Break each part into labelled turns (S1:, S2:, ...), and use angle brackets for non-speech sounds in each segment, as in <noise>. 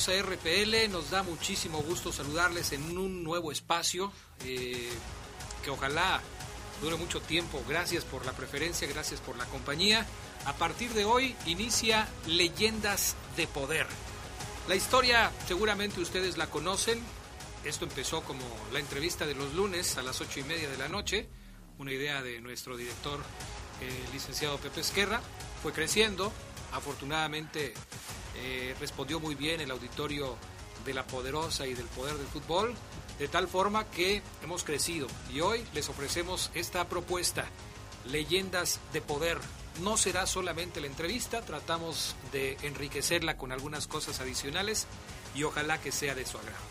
S1: Poderosa RPL. Nos da muchísimo gusto saludarles en un nuevo espacio eh, que ojalá dure mucho tiempo. Gracias por la preferencia, gracias por la compañía. A partir de hoy inicia Leyendas de Poder. La historia seguramente ustedes la conocen. Esto empezó como la entrevista de los lunes a las ocho y media de la noche, una idea de nuestro director, el licenciado Pepe Esquerra. Fue creciendo, afortunadamente eh, respondió muy bien el auditorio de la poderosa y del poder del fútbol, de tal forma que hemos crecido y hoy les ofrecemos esta propuesta, Leyendas de Poder. No será solamente la entrevista, tratamos de enriquecerla con algunas cosas adicionales y ojalá que sea de su agrado.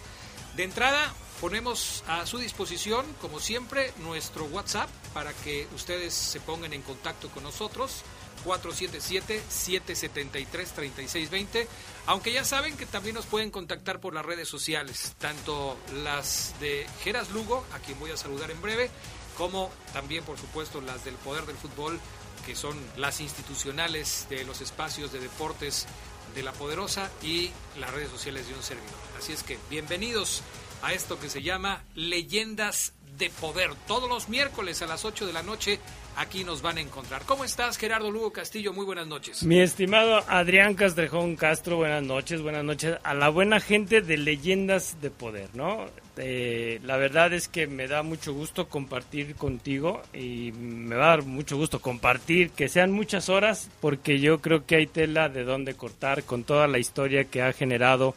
S1: De entrada, ponemos a su disposición, como siempre, nuestro WhatsApp para que ustedes se pongan en contacto con nosotros. 477-773-3620. Aunque ya saben que también nos pueden contactar por las redes sociales, tanto las de Geras Lugo, a quien voy a saludar en breve, como también, por supuesto, las del Poder del Fútbol, que son las institucionales de los espacios de deportes de la Poderosa y las redes sociales de un servidor. Así es que bienvenidos a esto que se llama Leyendas de Poder. Todos los miércoles a las 8 de la noche aquí nos van a encontrar. ¿Cómo estás, Gerardo Lugo Castillo? Muy buenas noches.
S2: Mi estimado Adrián Castrejón Castro, buenas noches, buenas noches a la buena gente de Leyendas de Poder, ¿no? Eh, la verdad es que me da mucho gusto compartir contigo y me va a dar mucho gusto compartir, que sean muchas horas, porque yo creo que hay tela de dónde cortar con toda la historia que ha generado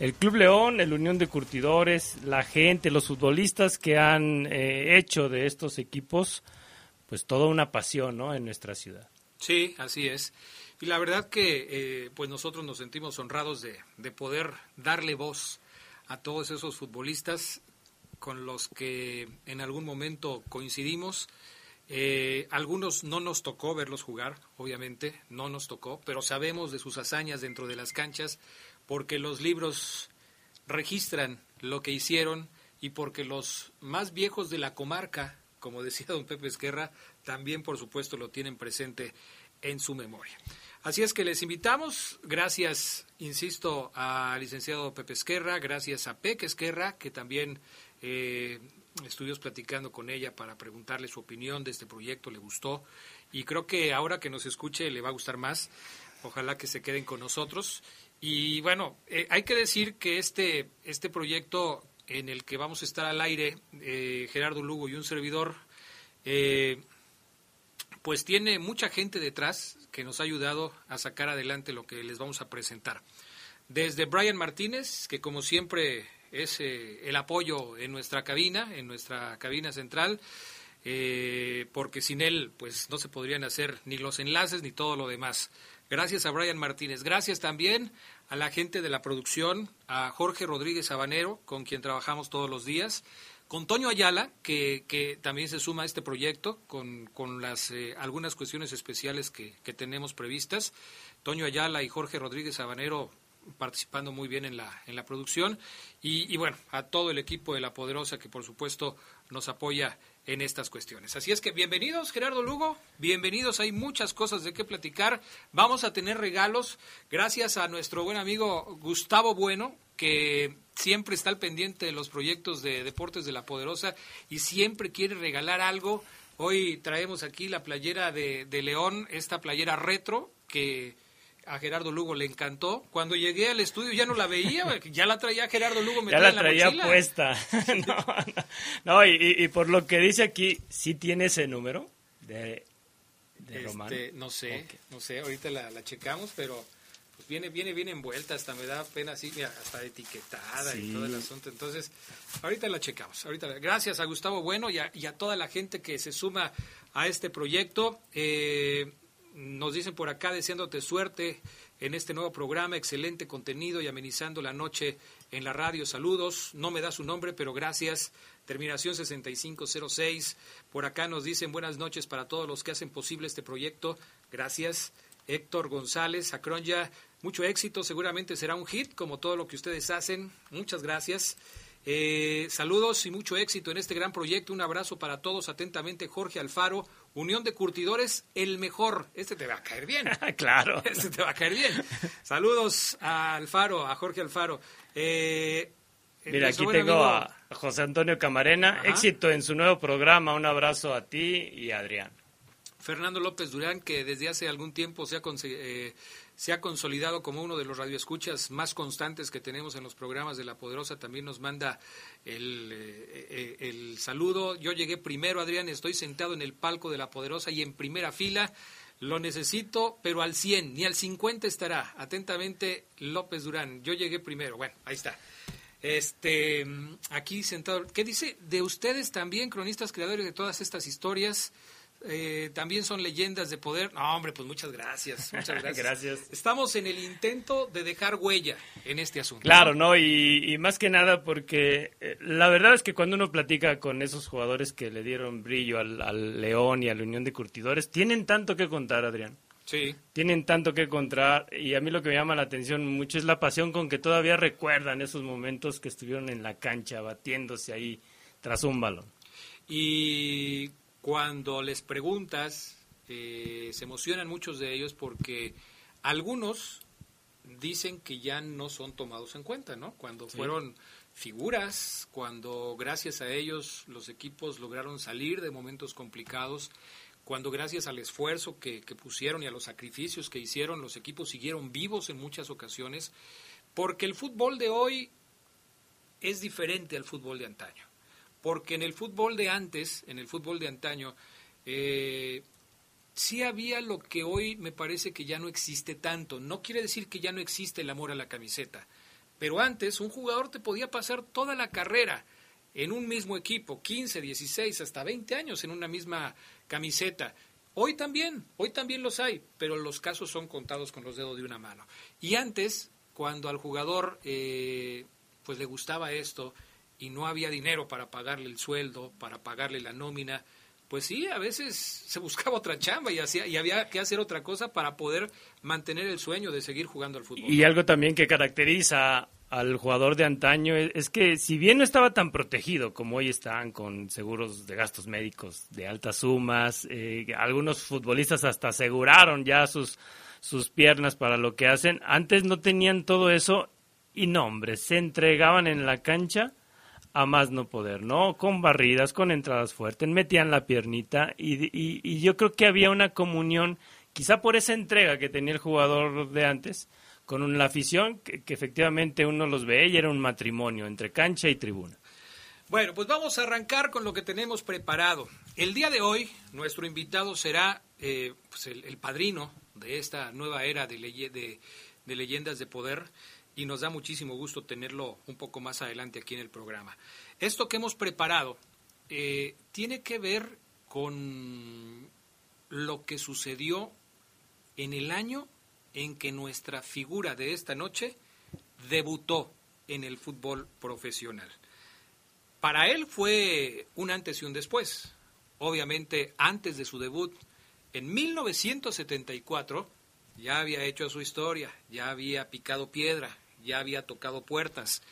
S2: el Club León, el Unión de Curtidores, la gente, los futbolistas que han eh, hecho de estos equipos, pues toda una pasión, ¿no? En nuestra ciudad.
S1: Sí, así es. Y la verdad que eh, pues nosotros nos sentimos honrados de, de poder darle voz a todos esos futbolistas con los que en algún momento coincidimos. Eh, algunos no nos tocó verlos jugar, obviamente, no nos tocó, pero sabemos de sus hazañas dentro de las canchas porque los libros registran lo que hicieron y porque los más viejos de la comarca, como decía don Pepe Esquerra, también por supuesto lo tienen presente en su memoria. Así es que les invitamos, gracias, insisto, al licenciado Pepe Esquerra, gracias a Peque Esquerra, que también eh, estuvimos platicando con ella para preguntarle su opinión de este proyecto, le gustó, y creo que ahora que nos escuche le va a gustar más, ojalá que se queden con nosotros. Y bueno, eh, hay que decir que este, este proyecto en el que vamos a estar al aire, eh, Gerardo Lugo y un servidor, eh, pues tiene mucha gente detrás que nos ha ayudado a sacar adelante lo que les vamos a presentar. Desde Brian Martínez, que como siempre es eh, el apoyo en nuestra cabina, en nuestra cabina central, porque sin él pues no se podrían hacer ni los enlaces ni todo lo demás. Gracias a Brian Martínez. Gracias también a la gente de la producción, a Jorge Rodríguez Habanero, con quien trabajamos todos los días, con Toño Ayala, que, que también se suma a este proyecto, con, con las eh, algunas cuestiones especiales que, que tenemos previstas. Toño Ayala y Jorge Rodríguez Habanero participando muy bien en la, en la producción y, y, bueno, a todo el equipo de La Poderosa que por supuesto nos apoya en estas cuestiones. Así es que bienvenidos Gerardo Lugo, bienvenidos, hay muchas cosas de qué platicar, vamos a tener regalos gracias a nuestro buen amigo Gustavo Bueno, que siempre está al pendiente de los proyectos de Deportes de La Poderosa y siempre quiere regalar algo. Hoy traemos aquí la playera de, León, esta playera retro que a Gerardo Lugo le encantó. Cuando llegué al estudio ya no la veía, ya la traía Gerardo Lugo.
S2: Ya la traía puesta. <laughs> no, no, y, por lo que dice aquí, ¿sí tiene ese número de,
S1: de este, No sé, no sé, ahorita la, checamos, pero pues viene, viene bien envuelta, hasta me da pena así, mira, hasta etiquetada y todo el asunto. Entonces, ahorita la checamos. Ahorita, gracias a Gustavo Bueno y a, y a toda la gente que se suma a este proyecto. Eh, nos dicen por acá deseándote suerte en este nuevo programa, excelente contenido y amenizando la noche en la radio. Saludos, no me da su nombre, pero gracias. Terminación 6506. Por acá nos dicen buenas noches para todos los que hacen posible este proyecto. Gracias. Héctor González, Acronya, mucho éxito, seguramente será un hit como todo lo que ustedes hacen. Muchas gracias. Eh, saludos y mucho éxito en este gran proyecto. Un abrazo para todos. Atentamente, Jorge Alfaro, Unión de Curtidores, el mejor. Este te va a caer bien. <laughs>
S2: claro.
S1: Este te va a caer bien. Saludos a Alfaro, a Jorge Alfaro. Eh,
S2: Mira, aquí tengo a José Antonio Camarena. Éxito en su nuevo programa. Un abrazo a ti y a Adrián.
S1: Fernando López Durán, que desde hace algún tiempo se ha, eh, se ha consolidado como uno de los radioescuchas más constantes que tenemos en los programas de La Poderosa. También nos manda el, eh, eh, el saludo. Yo llegué primero, Adrián, estoy sentado en el palco de La Poderosa y en primera fila. Lo necesito, pero al 100, ni al 50 estará. Atentamente, López Durán. Yo llegué primero. Bueno, ahí está. Este, aquí sentado. ¿Qué dice? De ustedes también, cronistas creadores de todas estas historias. Eh, también son leyendas de poder. No, hombre, pues muchas gracias. Muchas <laughs> gracias. Estamos en el intento de dejar huella en este asunto.
S2: Claro, ¿no? Y, más que nada porque eh, la verdad es que cuando uno platica con esos jugadores que le dieron brillo al, León y a la Unión de Curtidores, tienen tanto que contar, Adrián.
S1: Sí.
S2: Tienen tanto que contar y a mí lo que me llama la atención mucho es la pasión con que todavía recuerdan esos momentos que estuvieron en la cancha batiéndose ahí tras un balón.
S1: Y cuando les preguntas, eh, se emocionan muchos de ellos porque algunos dicen que ya no son tomados en cuenta, ¿no? Cuando fueron figuras, cuando gracias a ellos los equipos lograron salir de momentos complicados, cuando gracias al esfuerzo que, que pusieron y a los sacrificios que hicieron, los equipos siguieron vivos en muchas ocasiones, porque el fútbol de hoy es diferente al fútbol de antaño porque en el fútbol de antes, en el fútbol de antaño, eh, sí había lo que hoy me parece que ya no existe tanto. No quiere decir que ya no existe el amor a la camiseta, pero antes un jugador te podía pasar toda la carrera en un mismo equipo, 15, 16, hasta 20 años en una misma camiseta. Hoy también, hoy también los hay, pero los casos son contados con los dedos de una mano. Y antes, cuando al jugador eh, pues le gustaba esto, y no había dinero para pagarle el sueldo, para pagarle la nómina, pues sí, a veces se buscaba otra chamba y, hacía, y había que hacer otra cosa para poder mantener el sueño de seguir jugando al fútbol.
S2: Y algo también que caracteriza al jugador de antaño es, que si bien no estaba tan protegido como hoy están con seguros de gastos médicos de altas sumas, eh, algunos futbolistas hasta aseguraron ya sus, sus piernas para lo que hacen, antes no tenían todo eso y no, hombre, se entregaban en la cancha a más no poder, ¿no? Con barridas, con entradas fuertes, metían la piernita y, y, yo creo que había una comunión, quizá por esa entrega que tenía el jugador de antes, con la afición, que, efectivamente uno los ve y era un matrimonio entre cancha y tribuna.
S1: Bueno, pues vamos a arrancar con lo que tenemos preparado. El día de hoy, nuestro invitado será eh, pues el, padrino de esta nueva era de, de, de leyendas de poder y nos da muchísimo gusto tenerlo un poco más adelante aquí en el programa. Esto que hemos preparado eh, tiene que ver con lo que sucedió en el año en que nuestra figura de esta noche debutó en el fútbol profesional. Para él fue un antes y un después. Obviamente, antes de su debut, en 1974, ya había hecho su historia, ya había picado piedra, ya había tocado puertas,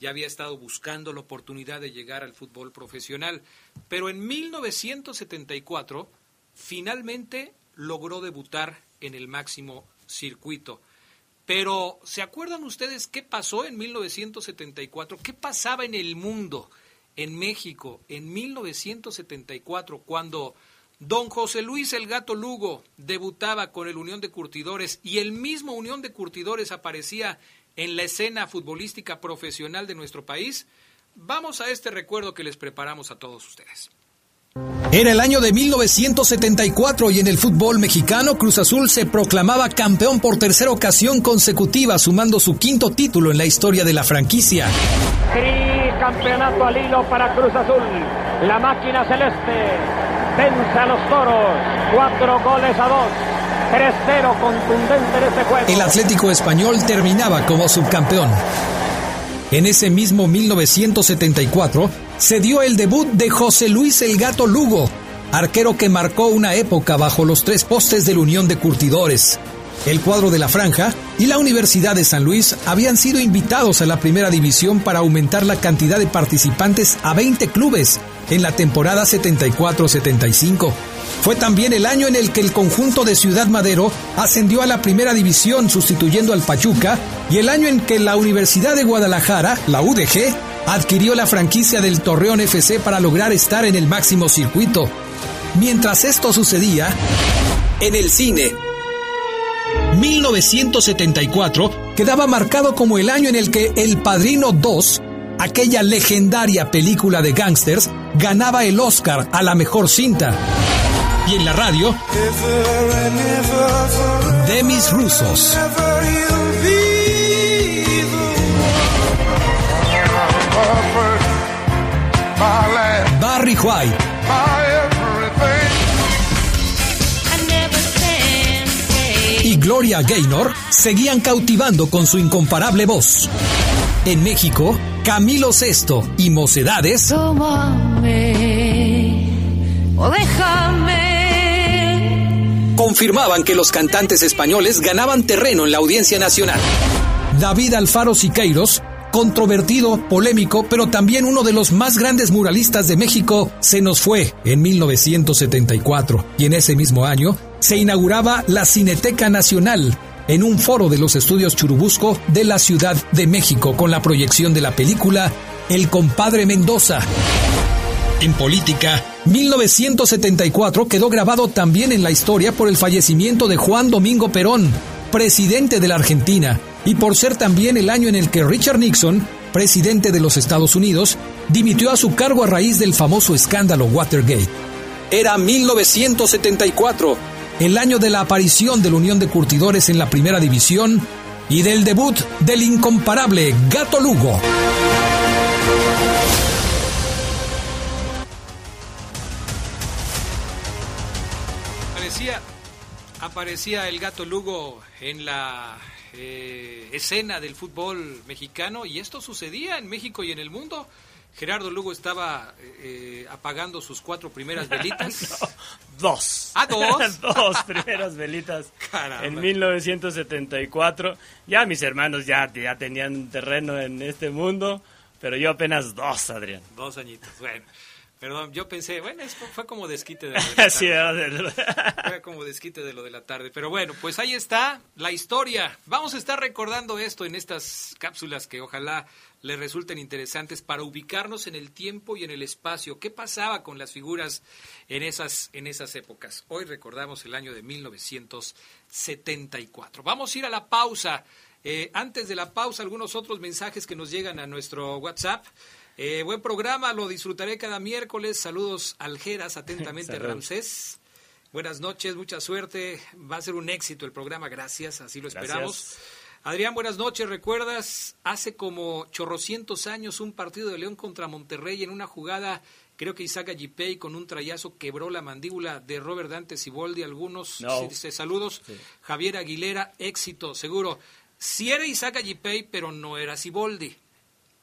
S1: ya había estado buscando la oportunidad de llegar al fútbol profesional. Pero en 1974 finalmente logró debutar en el máximo circuito. Pero, ¿se acuerdan ustedes qué pasó en 1974? ¿Qué pasaba en el mundo, en México, en 1974, cuando Don José Luis El Gato Lugo debutaba con el Unión de Curtidores y el mismo Unión de Curtidores aparecía en la escena futbolística profesional de nuestro país. Vamos a este recuerdo que les preparamos a todos ustedes.
S3: Era el año de 1974 y en el fútbol mexicano Cruz Azul se proclamaba campeón por tercera ocasión consecutiva, sumando su quinto título en la historia de la franquicia.
S4: campeonato al hilo para Cruz Azul. La máquina celeste vence a los toros, cuatro goles a dos. 3-0 contundente en este juego.
S3: El Atlético Español terminaba como subcampeón. En ese mismo 1974 se dio el debut de José Luis El Gato Lugo, arquero que marcó una época bajo los tres postes de la Unión de Curtidores. El cuadro de la Franja y la Universidad de San Luis habían sido invitados a la primera división para aumentar la cantidad de participantes a 20 clubes en la temporada 74-75. Fue también el año en el que el conjunto de Ciudad Madero ascendió a la primera división sustituyendo al Pachuca y el año en que la Universidad de Guadalajara, la UDG, adquirió la franquicia del Torreón FC para lograr estar en el máximo circuito. Mientras esto sucedía, en el cine, 1974 quedaba marcado como el año en el que El Padrino 2, aquella legendaria película de gángsters, ganaba el Oscar a la mejor cinta. Y en la radio, Demis Rusos. Barry White. y Gloria Gaynor seguían cautivando con su incomparable voz. En México, Camilo Sesto y Mocedades confirmaban que los cantantes españoles ganaban terreno en la audiencia nacional. David Alfaro Siqueiros controvertido, polémico, pero también uno de los más grandes muralistas de México, se nos fue en 1974 y en ese mismo año se inauguraba la Cineteca Nacional en un foro de los estudios Churubusco de la Ciudad de México con la proyección de la película El compadre Mendoza. En política, 1974 quedó grabado también en la historia por el fallecimiento de Juan Domingo Perón, presidente de la Argentina, y por ser también el año en el que Richard Nixon, presidente de los Estados Unidos, dimitió a su cargo a raíz del famoso escándalo Watergate. Era 1974, el año de la aparición de la Unión de Curtidores en la Primera División y del debut del incomparable Gato Lugo.
S1: Aparecía el Gato Lugo en la eh, escena del fútbol mexicano y esto sucedía en México y en el mundo. Gerardo Lugo estaba eh, apagando sus cuatro primeras velitas. <laughs>
S2: dos.
S1: ¿Ah, dos? <laughs>
S2: dos primeras velitas. <laughs> En 1974. Ya mis hermanos ya, ya tenían terreno en este mundo, pero yo apenas dos, Adrián.
S1: Dos añitos, bueno. Perdón, yo pensé, bueno, fue como desquite de lo de <laughs> la tarde. <laughs> fue como desquite de lo de la tarde. Pero bueno, pues ahí está la historia. Vamos a estar recordando esto en estas cápsulas que ojalá les resulten interesantes para ubicarnos en el tiempo y en el espacio. ¿Qué pasaba con las figuras en esas, en esas épocas? Hoy recordamos el año de 1974. Vamos a ir a la pausa. Eh, antes de la pausa, algunos otros mensajes que nos llegan a nuestro WhatsApp. Eh, buen programa, lo disfrutaré cada miércoles. Saludos, Aljeras, atentamente, <laughs> Ramsés. Buenas noches, mucha suerte. Va a ser un éxito el programa, gracias, así lo esperamos. Adrián, buenas noches. ¿Recuerdas hace como chorrocientos años un partido de León contra Monterrey en una jugada? Creo que Isaac Gipey con un trayazo quebró la mandíbula de Robert Dante Siboldi. Algunos dice, saludos. Javier Aguilera, éxito, seguro. Si era Isaac Gipey, pero no era Siboldi.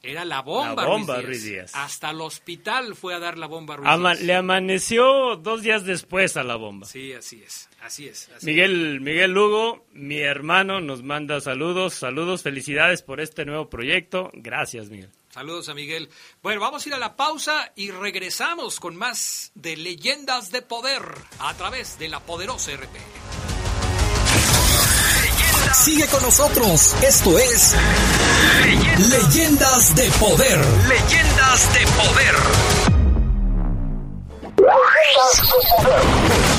S1: Era la bomba,
S2: Ruiz, Díaz.
S1: Hasta el hospital fue a dar la bomba Ruiz
S2: Le amaneció dos días después a la bomba.
S1: Sí, así es, así es.
S2: Miguel, Miguel Lugo, mi hermano, nos manda saludos, saludos, felicidades por este nuevo proyecto. Gracias, Miguel.
S1: Saludos a Miguel. Bueno, vamos a ir a la pausa y regresamos con más de Leyendas de Poder a través de la poderosa RP.
S3: Sigue con nosotros. Esto es Leyendas, de Poder.
S5: Leyendas de Poder.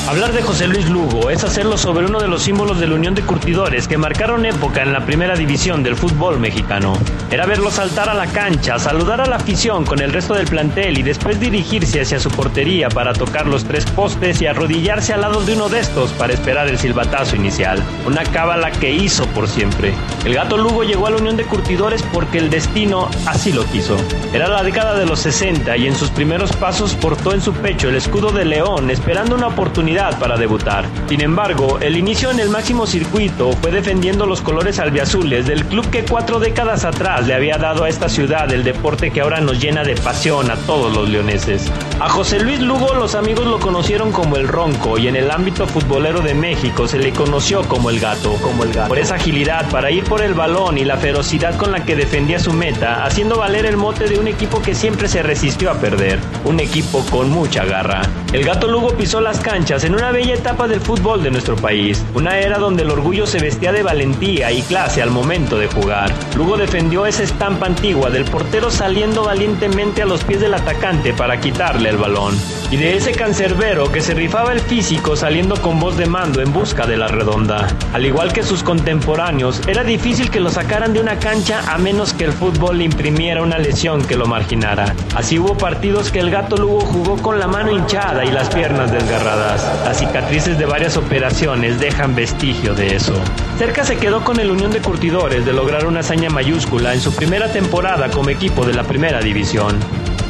S5: Hablar de José Luis Lugo es hacerlo sobre uno de los símbolos de la Unión de Curtidores que marcaron época en la primera división del fútbol mexicano. Era verlo saltar a la cancha, saludar a la afición con el resto del plantel y después dirigirse hacia su portería para tocar los tres postes y arrodillarse al lado de uno de estos para esperar el silbatazo inicial. Una cábala que hizo por siempre. El gato Lugo llegó a la Unión de Curtidores porque el destino así lo quiso. Era la década de los 60 y en sus primeros pasos portó en su pecho el escudo de León esperando una oportunidad para debutar. Sin embargo, el inicio en el máximo circuito fue defendiendo los colores albiazules del club que cuatro décadas atrás le había dado a esta ciudad el deporte que ahora nos llena de pasión a todos los leoneses. A José Luis Lugo los amigos lo conocieron como el Ronco y en el ámbito futbolero de México se le conoció como el gato, como el gato. Por esa agilidad para ir por el balón y la ferocidad con la que defendía su meta, haciendo valer el mote de un equipo que siempre se resistió a perder, un equipo con mucha garra. El gato Lugo pisó las canchas en una bella etapa del fútbol de nuestro país, una era donde el orgullo se vestía de valentía y clase al momento de jugar. Lugo defendió esa estampa antigua del portero saliendo valientemente a los pies del atacante para quitarle el balón, y de ese cancerbero que se rifaba el físico saliendo con voz de mando en busca de la redonda. Al igual que sus contemporáneos, era difícil que lo sacaran de una cancha a menos que el fútbol le imprimiera una lesión que lo marginara. Así hubo partidos que el gato Lugo jugó con la mano hinchada y las piernas desgarradas. Las cicatrices de varias operaciones dejan vestigio de eso. Cerca se quedó con el Unión de Curtidores de lograr una hazaña mayúscula en su primera temporada como equipo de la primera división.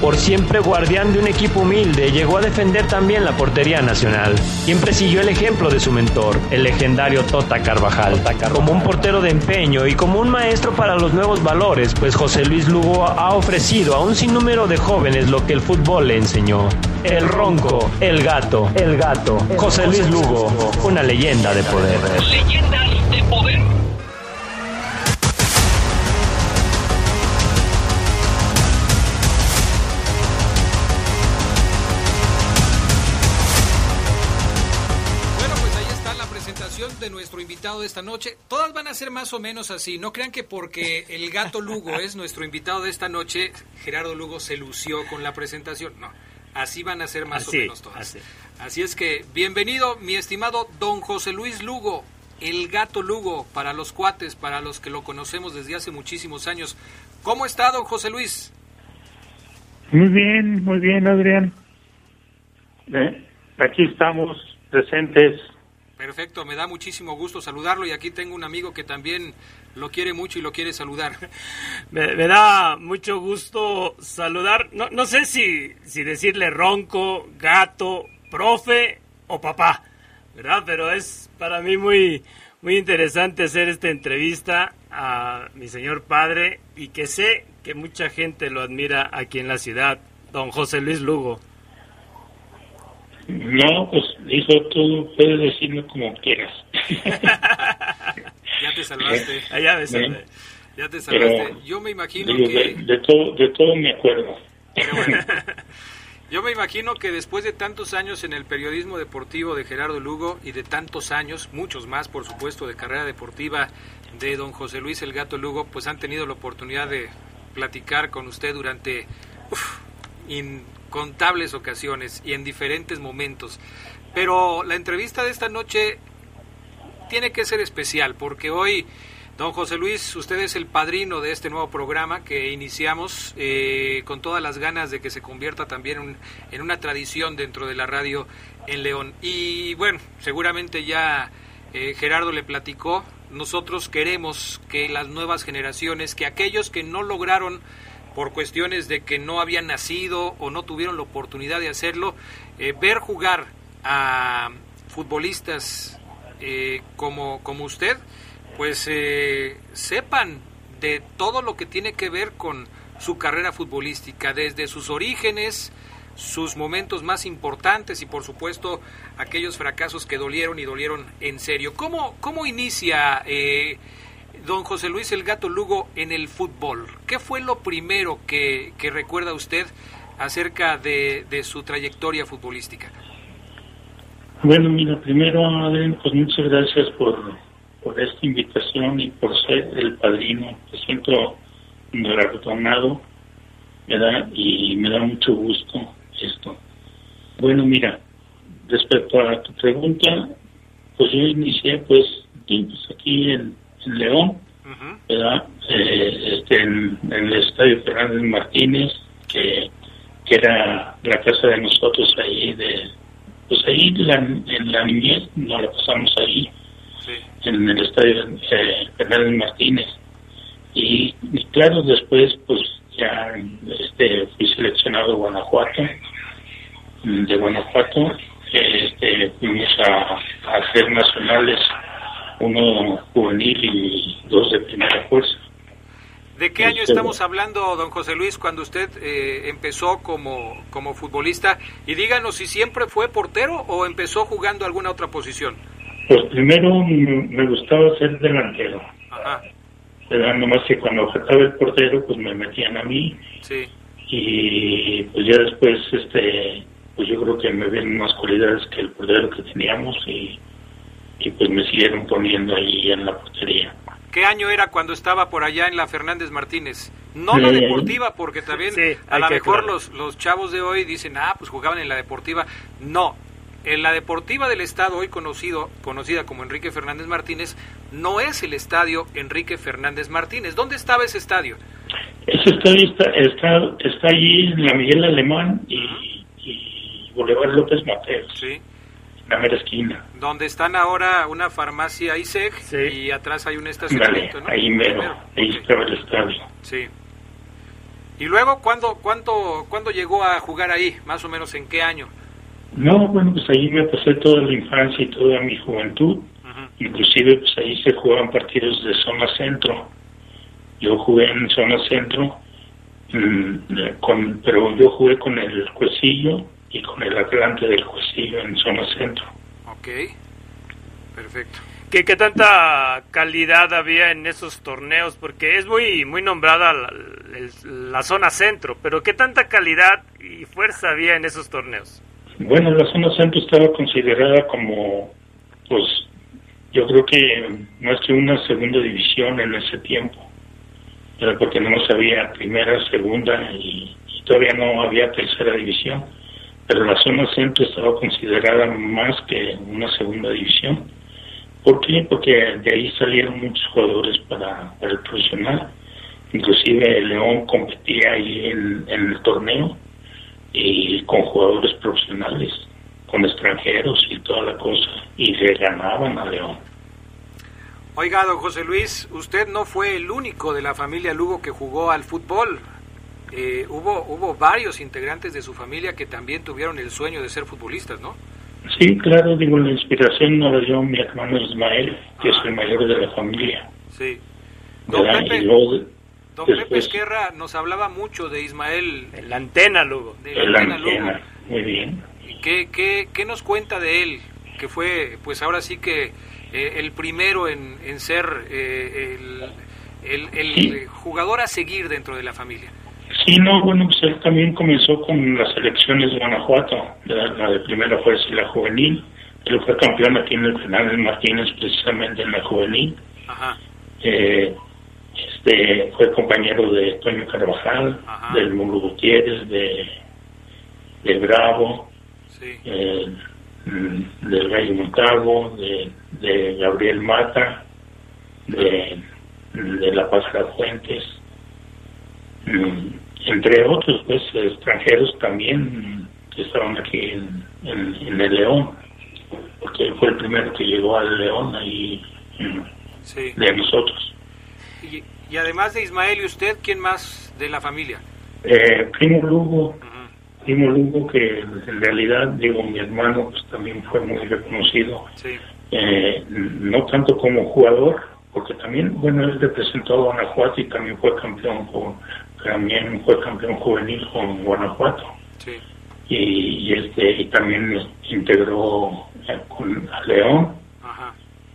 S5: Por siempre guardián de un equipo humilde, llegó a defender también la portería nacional. Siempre siguió el ejemplo de su mentor, el legendario Tota Carvajal, como un portero de empeño y como un maestro para los nuevos valores, pues José Luis Lugo ha ofrecido a un sinnúmero de jóvenes lo que el fútbol le enseñó. El ronco, el gato, el gato. José Luis Lugo, una leyenda de poder.
S3: Leyendas
S1: invitado de esta noche. Todas van a ser más o menos así. No crean que porque el gato Lugo <laughs> es nuestro invitado de esta noche, Gerardo Lugo se lució con la presentación. No, así van a ser más
S2: Así,
S1: o menos todas.
S2: así.
S1: Así es que, bienvenido, mi estimado don José Luis Lugo, el gato Lugo, para los cuates, para los que lo conocemos desde hace muchísimos años. ¿Cómo está, don José Luis?
S6: Muy bien, muy bien, Adrián. Eh, aquí estamos presentes.
S1: Perfecto, me da muchísimo gusto saludarlo y aquí tengo un amigo que también lo quiere mucho y lo quiere saludar. <laughs>
S2: Me, da mucho gusto saludar, no, no sé si, si decirle ronco, gato, profe o papá, ¿verdad? Pero es para mí muy, muy interesante hacer esta entrevista a mi señor padre y que sé que mucha gente lo admira aquí en la ciudad, don José Luis Lugo.
S6: No, pues hizo tú, puedes decirlo como quieras. <laughs>
S1: Ya te salvaste, <laughs>
S2: Allá
S6: Bien.
S1: ya te salvaste.
S6: Pero-
S1: Yo me imagino
S6: Digo,
S1: que...
S6: de todo, de todo me acuerdo.
S1: Pero bueno, <laughs> yo me imagino que después de tantos años en el periodismo deportivo de Gerardo Lugo y de tantos años, muchos más por supuesto, de carrera deportiva de don José Luis El Gato Lugo, pues han tenido la oportunidad de platicar con usted durante uf, incontables ocasiones y en diferentes momentos. Pero la entrevista de esta noche tiene que ser especial porque hoy, don José Luis, usted es el padrino de este nuevo programa que iniciamos eh, con todas las ganas de que se convierta también un- en una tradición dentro de la radio en León. Y bueno, seguramente ya eh, Gerardo le platicó, nosotros queremos que las nuevas generaciones, que aquellos que no lograron por cuestiones de que no habían nacido o no tuvieron la oportunidad de hacerlo, eh, ver jugar a futbolistas eh, como, como usted, pues eh, sepan de todo lo que tiene que ver con su carrera futbolística, desde sus orígenes, sus momentos más importantes y por supuesto aquellos fracasos que dolieron y dolieron en serio. ¿Cómo, cómo inicia eh, don José Luis el Gato Lugo en el fútbol? ¿Qué fue lo primero que, recuerda usted acerca de, su trayectoria futbolística?
S6: Bueno, mira, primero, Adrián, pues muchas gracias por, esta invitación y por ser el padrino. Me siento galardonado, ¿verdad? Y me da mucho gusto esto. Bueno, mira, respecto a tu pregunta, pues yo inicié pues, pues aquí en, León, ¿verdad? Eh, este, en, el Estadio Fernández Martínez, que, que era la casa de nosotros ahí, de pues ahí en la niñez, nos la pasamos ahí, en el Estadio eh, Fernández Martínez. Y, y, claro, después pues ya este, fui seleccionado a Guanajuato, de Guanajuato, este, fuimos a, hacer nacionales, uno juvenil y dos de primera fuerza.
S1: ¿De qué año este, estamos hablando, don José Luis, cuando usted eh, empezó como, como futbolista? Y díganos si siempre fue portero o empezó jugando alguna otra posición.
S6: Pues primero me gustaba ser delantero. Ajá. Nomás que cuando faltaba el portero, pues me metían a mí. Sí. Y pues ya después, este, pues yo creo que me ven más cualidades que el portero que teníamos y, y pues me siguieron poniendo ahí en la portería.
S1: ¿Qué año era cuando estaba por allá en la Fernández Martínez? No la deportiva, porque también a lo mejor los, los chavos de hoy dicen, ah, pues jugaban en la deportiva. No, en la deportiva del estado, hoy conocido, conocida como Enrique Fernández Martínez, no es el estadio Enrique Fernández Martínez. ¿Dónde estaba ese estadio?
S6: Ese estadio está, está, está allí en la Miguel Alemán y Boulevard López Mateos. Sí. La mera esquina.
S1: Donde están ahora una farmacia ISEG y atrás hay un estacionamiento,
S6: ¿no? Ahí mero, ahí estaba el estadio.
S1: Sí. ¿Y luego cuándo, cuándo, cuándo llegó a jugar ahí? Más o menos en qué año?
S6: No, bueno, pues ahí me pasé toda la infancia y toda mi juventud. Inclusive, pues ahí se jugaban partidos de zona centro. Yo jugué en zona centro, mm, con, pero yo jugué con el Cuecillo, y con el Atlante del Juecillo en zona centro.
S1: Ok, perfecto.
S2: ¿Qué, ¿Qué, tanta calidad había en esos torneos? Porque es muy, muy nombrada la, zona centro, pero ¿qué tanta calidad y fuerza había en esos torneos?
S6: Bueno, la zona centro estaba considerada como, pues, yo creo que más que una segunda división en ese tiempo, era porque no había primera, segunda y todavía no había tercera división pero la zona centro estaba considerada más que una segunda división. ¿Por qué? Porque de ahí salieron muchos jugadores para, el profesional. Inclusive León competía ahí en, el torneo y con jugadores profesionales, con extranjeros y toda la cosa, y le ganaban a León.
S1: Oiga, don José Luis, usted no fue el único de la familia Lugo que jugó al fútbol. Eh, hubo, hubo varios integrantes de su familia que también tuvieron el sueño de ser futbolistas, ¿no?
S6: Sí, claro, digo, la inspiración no la dio mi hermano Ismael, que es el mayor de la familia.
S1: Sí. Don Pepe, Esquerra nos hablaba mucho de Ismael.
S2: la antena, Lugo.
S6: De la, antena, muy bien.
S1: ¿Qué, qué, qué nos cuenta de él? Que fue, pues ahora sí que eh, el primero en, en ser eh, el, el, jugador a seguir dentro de la familia.
S6: Sí, no, bueno, pues él también comenzó con las elecciones de Guanajuato, la, de primera fuerza y la juvenil. Él fue campeón aquí en el Fernández Martínez, precisamente en la juvenil. Ajá. Eh, este, fue compañero de Toño Carvajal, del Mundo Gutiérrez, de, de Bravo, sí. eh, del Gallo Montalvo, de, de Gabriel Mata, de, de La Paz Fuentes. Mm, entre otros pues extranjeros también que estaban aquí en, en, el León, porque fue el primero que llegó al León ahí de nosotros.
S1: Y, y, además de Ismael y usted, ¿quién más de la familia?
S6: Eh, primo Lugo, primo Lugo que en realidad, digo, mi hermano pues también fue muy reconocido, eh, no tanto como jugador, porque también, bueno, él representó a Guanajuato y también fue campeón con, también fue campeón juvenil con Guanajuato. Y, este y también integró con a León.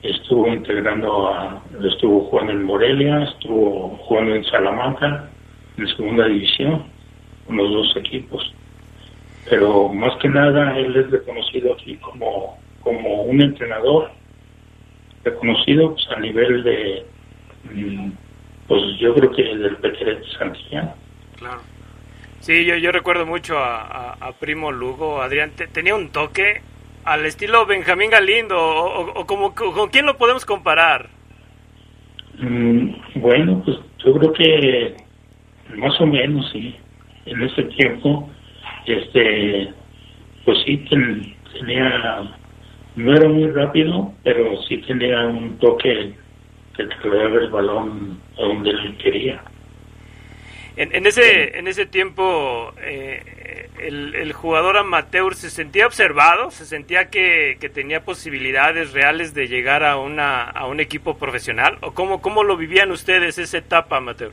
S6: Estuvo integrando a, estuvo jugando en Morelia, estuvo jugando en Salamanca, en segunda división, con los dos equipos. Pero más que nada él es reconocido aquí como, como un entrenador, reconocido pues, a nivel de mm, pues yo creo que del Pequeret Santillán.
S2: Claro. Sí, yo, yo recuerdo mucho a, Primo Lugo, Adrián, tenía un toque al estilo Benjamín Galindo, o, como, ¿con quién lo podemos comparar?
S6: Mm, bueno, pues yo creo que más o menos, sí. En ese tiempo, este, pues sí tenía, no era muy rápido, pero sí tenía un toque que traía el balón a donde él quería.
S2: En, ese, en ese tiempo, eh, el, jugador amateur se sentía observado, se sentía que, tenía posibilidades reales de llegar a, una, a un equipo profesional, o cómo, cómo lo vivían ustedes esa etapa amateur.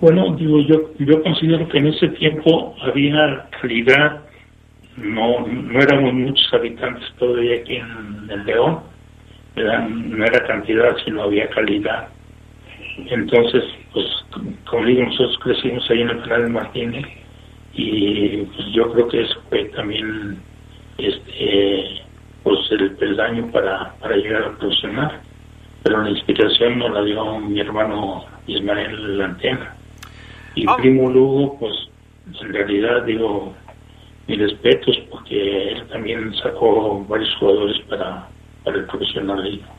S6: Bueno, digo, yo, yo considero que en ese tiempo había calidad, no, no éramos muchos habitantes todavía aquí en el León, no era cantidad, sino había calidad. Entonces, pues, como digo, nosotros crecimos ahí en el canal de Martínez y pues yo creo que eso fue también este pues el peldaño para, para llegar a profesional. Pero la inspiración nos la dio mi hermano Ismael Lantena. Y ah. Primo Lugo, pues en realidad digo mis respetos porque él también sacó varios jugadores para, para.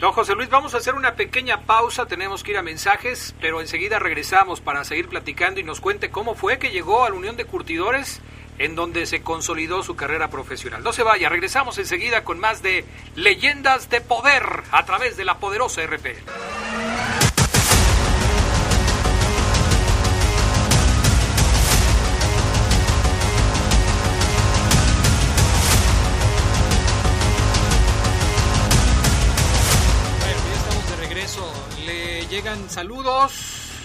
S1: Don José Luis, vamos a hacer una pequeña pausa, tenemos que ir a mensajes, pero enseguida regresamos para seguir platicando y nos cuente cómo fue que llegó a la Unión de Curtidores, en donde se consolidó su carrera profesional. No se vaya, regresamos enseguida con más de Leyendas de Poder a través de la poderosa RPL. Saludos.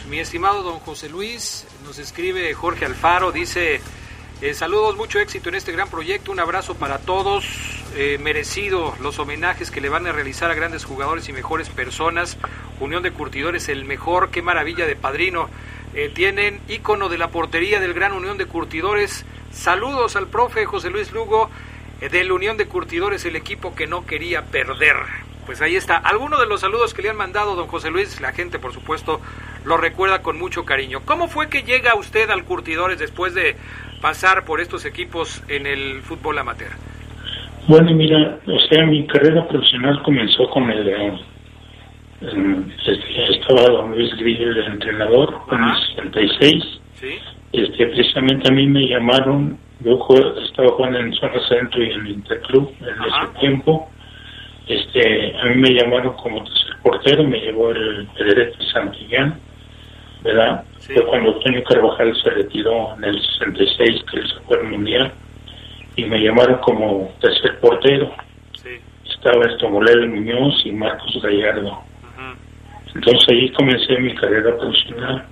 S1: Mi estimado don José Luis, nos escribe Jorge Alfaro, dice, eh, saludos, mucho éxito en este gran proyecto, un abrazo para todos, eh, merecido los homenajes que le van a realizar a grandes jugadores y mejores personas. Unión de Curtidores, el mejor, qué maravilla de padrino. Eh, tienen ícono de la portería del Gran Unión de Curtidores. Saludos al profe José Luis Lugo de la Unión de Curtidores, el equipo que no quería perder pues ahí está. Algunos de los saludos que le han mandado don José Luis, la gente por supuesto lo recuerda con mucho cariño. ¿Cómo fue que llega usted al Curtidores después de pasar por estos equipos en el fútbol amateur?
S6: Bueno, mira, o sea, mi carrera profesional comenzó con el León. Este, estaba don Luis Grillo, el entrenador, en el 66. ¿Sí? Este, precisamente a mí me llamaron, yo estaba jugando en Zona Centro y en el Interclub en ese tiempo este, a mí me llamaron como tercer portero, me llevó el Pedrete Santillán, ¿verdad? Fue cuando Antonio Carvajal se retiró en el 66, que él sacó el Mundial, y me llamaron como tercer portero. Estaba Estomolel Muñoz y Marcos Gallardo. Entonces ahí comencé mi carrera profesional.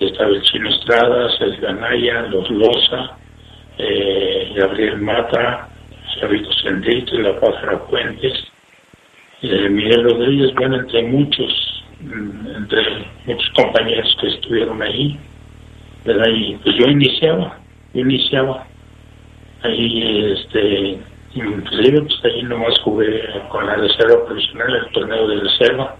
S6: Estaba el Chino Estrada, el Ganaya, Los Loza, eh, Gabriel Mata, Xavito Sendito y La Pájara Fuentes eh, Miguel Rodríguez, bueno, entre muchos, mm, entre muchos compañeros que estuvieron ahí, ¿verdad? Y pues yo iniciaba, yo iniciaba. Ahí, este, inclusive, pues ahí nomás jugué con la reserva profesional, el torneo de reserva.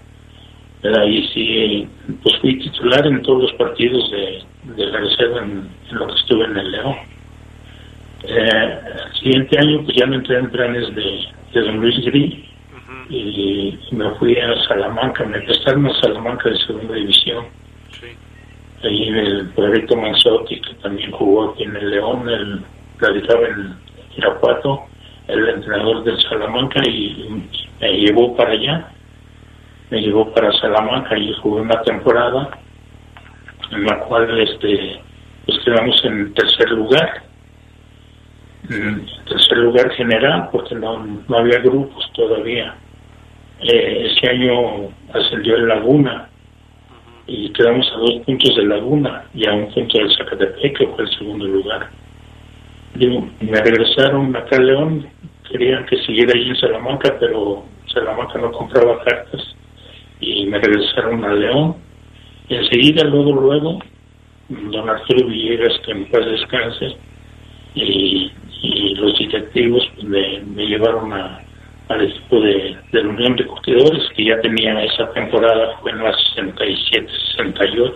S6: Ahí sí, pues fui titular en todos los partidos de, la reserva en, lo que estuve en el León. Eh, el siguiente año, pues ya me entré en planes de, de Don Luis Gris y me fui a Salamanca, me prestaron a Salamanca de segunda división. Sí. Ahí el proyecto Manzotti, que también jugó aquí en el León, él radicaba en Irapuato, el entrenador del Salamanca, y me llevó para allá. Me llevó para Salamanca y jugué una temporada en la cual este pues quedamos en tercer lugar en tercer lugar general porque no, no había grupos todavía eh, ese año ascendió el Laguna y quedamos a dos puntos de Laguna y a un punto del Zacatepec, que fue el segundo lugar. me regresaron acá a León, querían que siguiera allí en Salamanca, pero Salamanca no compraba cartas y me regresaron a León. Y enseguida, luego, luego, don Arturo Villegas, que en paz descanse, y, los directivos me llevaron a, al equipo de, de la Unión de Curtidores, que ya tenía esa temporada, fue en la 67-68,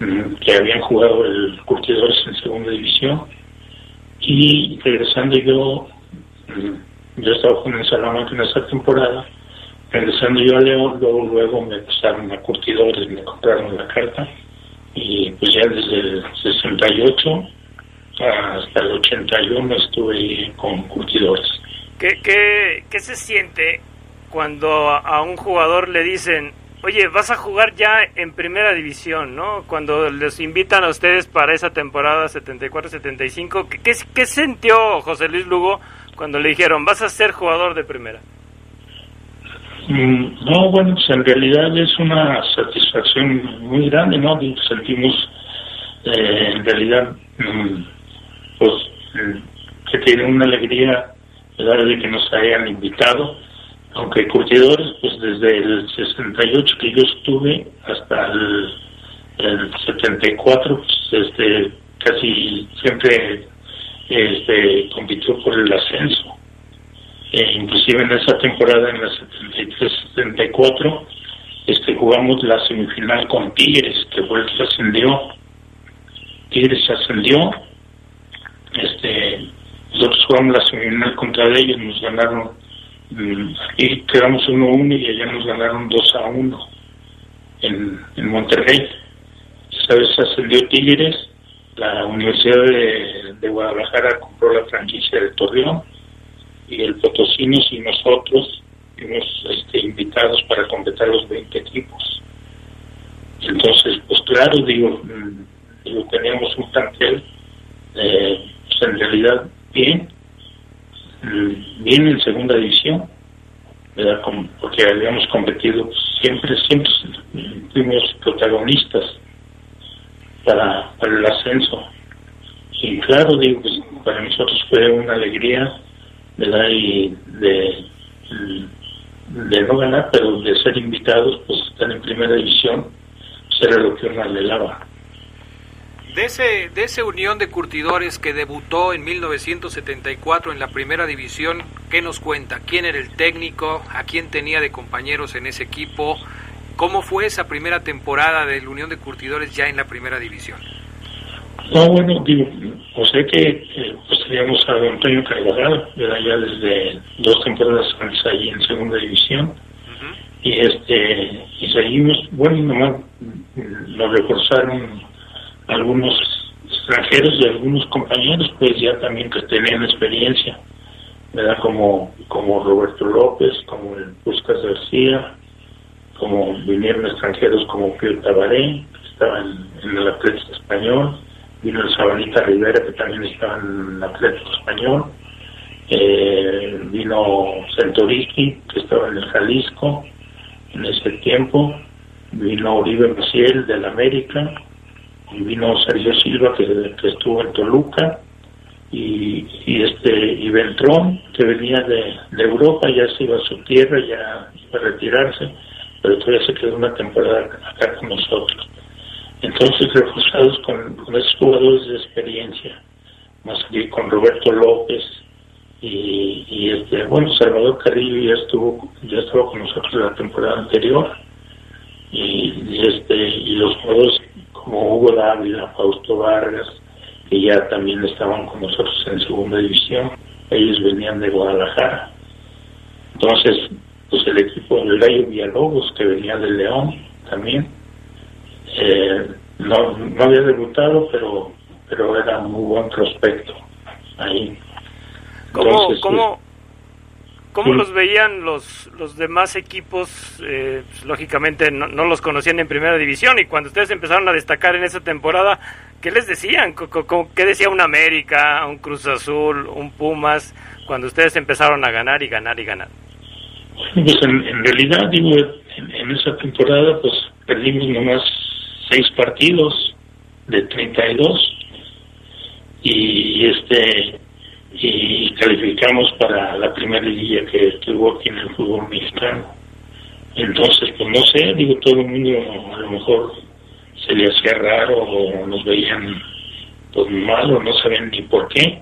S6: mm, que habían jugado el Curtidores en segunda división. Y regresando yo mm, yo estaba con el Salamanca en esa temporada, regresando yo a León, luego, luego me pasaron a curtidores, me compraron la carta y pues ya desde el 68 hasta el 81 estuve con curtidores.
S2: ¿Qué, qué, qué se siente cuando a un jugador le dicen, oye, vas a jugar ya en primera división, ¿no? Cuando les invitan a ustedes para esa temporada 74-75, ¿qué, ¿qué, sintió José Luis Lugo cuando le dijeron, vas a ser jugador de primera?
S6: Mm, no, bueno, pues en realidad es una satisfacción muy grande, ¿no? Sentimos eh, en realidad, mm, pues, mm, que tiene una alegría de que nos hayan invitado aunque curtidores, pues desde el 68 que yo estuve hasta el, 74, pues este, casi siempre este, compitió por el ascenso. E inclusive en esa temporada, en la 73-74, este, jugamos la semifinal con Tigres, que fue el que ascendió. Tigres ascendió, este, nosotros jugamos la semifinal contra ellos, nos ganaron y quedamos 1-1 y allá nos ganaron 2 a 1 en, en Monterrey. Esa vez ascendió Tigres, la Universidad de, de, Guadalajara compró la franquicia de Torreón y el Potosinos y nosotros fuimos este, invitados para completar los 20 equipos. Entonces, pues claro, digo, mm, digo teníamos un plantel, eh, pues en realidad bien, bien en segunda división, porque habíamos competido siempre, siempre fuimos protagonistas para, para el ascenso. Y claro, digo, pues, para nosotros fue una alegría, de no ganar, pero de ser invitados, pues estar en primera división, pues era lo que uno anhelaba.
S1: De ese, de ese Unión de Curtidores que debutó en 1974 en la primera división, ¿qué nos cuenta? ¿Quién era el técnico? ¿A quién tenía de compañeros en ese equipo? ¿Cómo fue esa primera temporada del Unión de Curtidores ya en la primera división?
S6: No, bueno, digo, o sea que eh, pues teníamos a Antonio Carvajal, era ya desde dos temporadas antes ahí en segunda división, y este y seguimos, bueno, nomás lo reforzaron algunos extranjeros y algunos compañeros pues ya también que tenían experiencia verdad como como Roberto López como el Buscas García como vinieron extranjeros como Pío Tabaré que estaba en, el Atlético Español vino el Sabanita Rivera que también estaba en el Atlético Español eh, vino Centoriki que estaba en el Jalisco en ese tiempo vino Oribe Maciel del América y vino Sergio Silva que, estuvo en Toluca y, este y Beltrón que venía de, Europa ya se iba a su tierra ya iba a retirarse pero todavía se quedó una temporada acá con nosotros. Entonces reforzados con, esos jugadores de experiencia más que con Roberto López y, este bueno Salvador Carrillo ya estuvo ya estaba con nosotros la temporada anterior y, y este y los jugadores como Hugo Dávila, Fausto Vargas, que ya también estaban con nosotros en segunda división. Ellos venían de Guadalajara. Entonces, pues el equipo del Gallo Villalobos, que venía del León también, eh, no, no había debutado, pero pero era un muy buen prospecto ahí.
S2: ¿Cómo, ¿cómo, ¿Cómo los veían los, los demás equipos? Eh, pues, lógicamente no, los conocían en primera división y cuando ustedes empezaron a destacar en esa temporada, ¿qué les decían? ¿Qué decía un América, un Cruz Azul, un Pumas, cuando ustedes empezaron a ganar y ganar y ganar?
S6: Pues en, realidad, digo, en, esa temporada pues perdimos nomás seis partidos de 32 y este y calificamos para la primera liguilla que estuvo aquí en el fútbol mexicano. Entonces, pues no sé, digo, todo el mundo a lo mejor se le hacía raro o nos veían pues mal o no sabían ni por qué,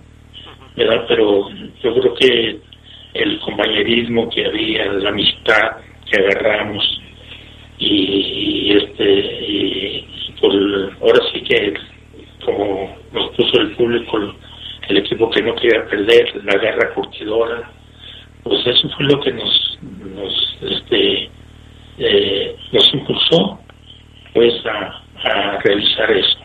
S6: ¿verdad? Pero yo creo que el compañerismo que había, la amistad que agarramos y, este y, pues ahora sí que como nos puso el público el equipo que no quería perder, la guerra curtidora, pues eso fue lo que nos, nos, este, eh, nos impulsó pues a, a realizar eso.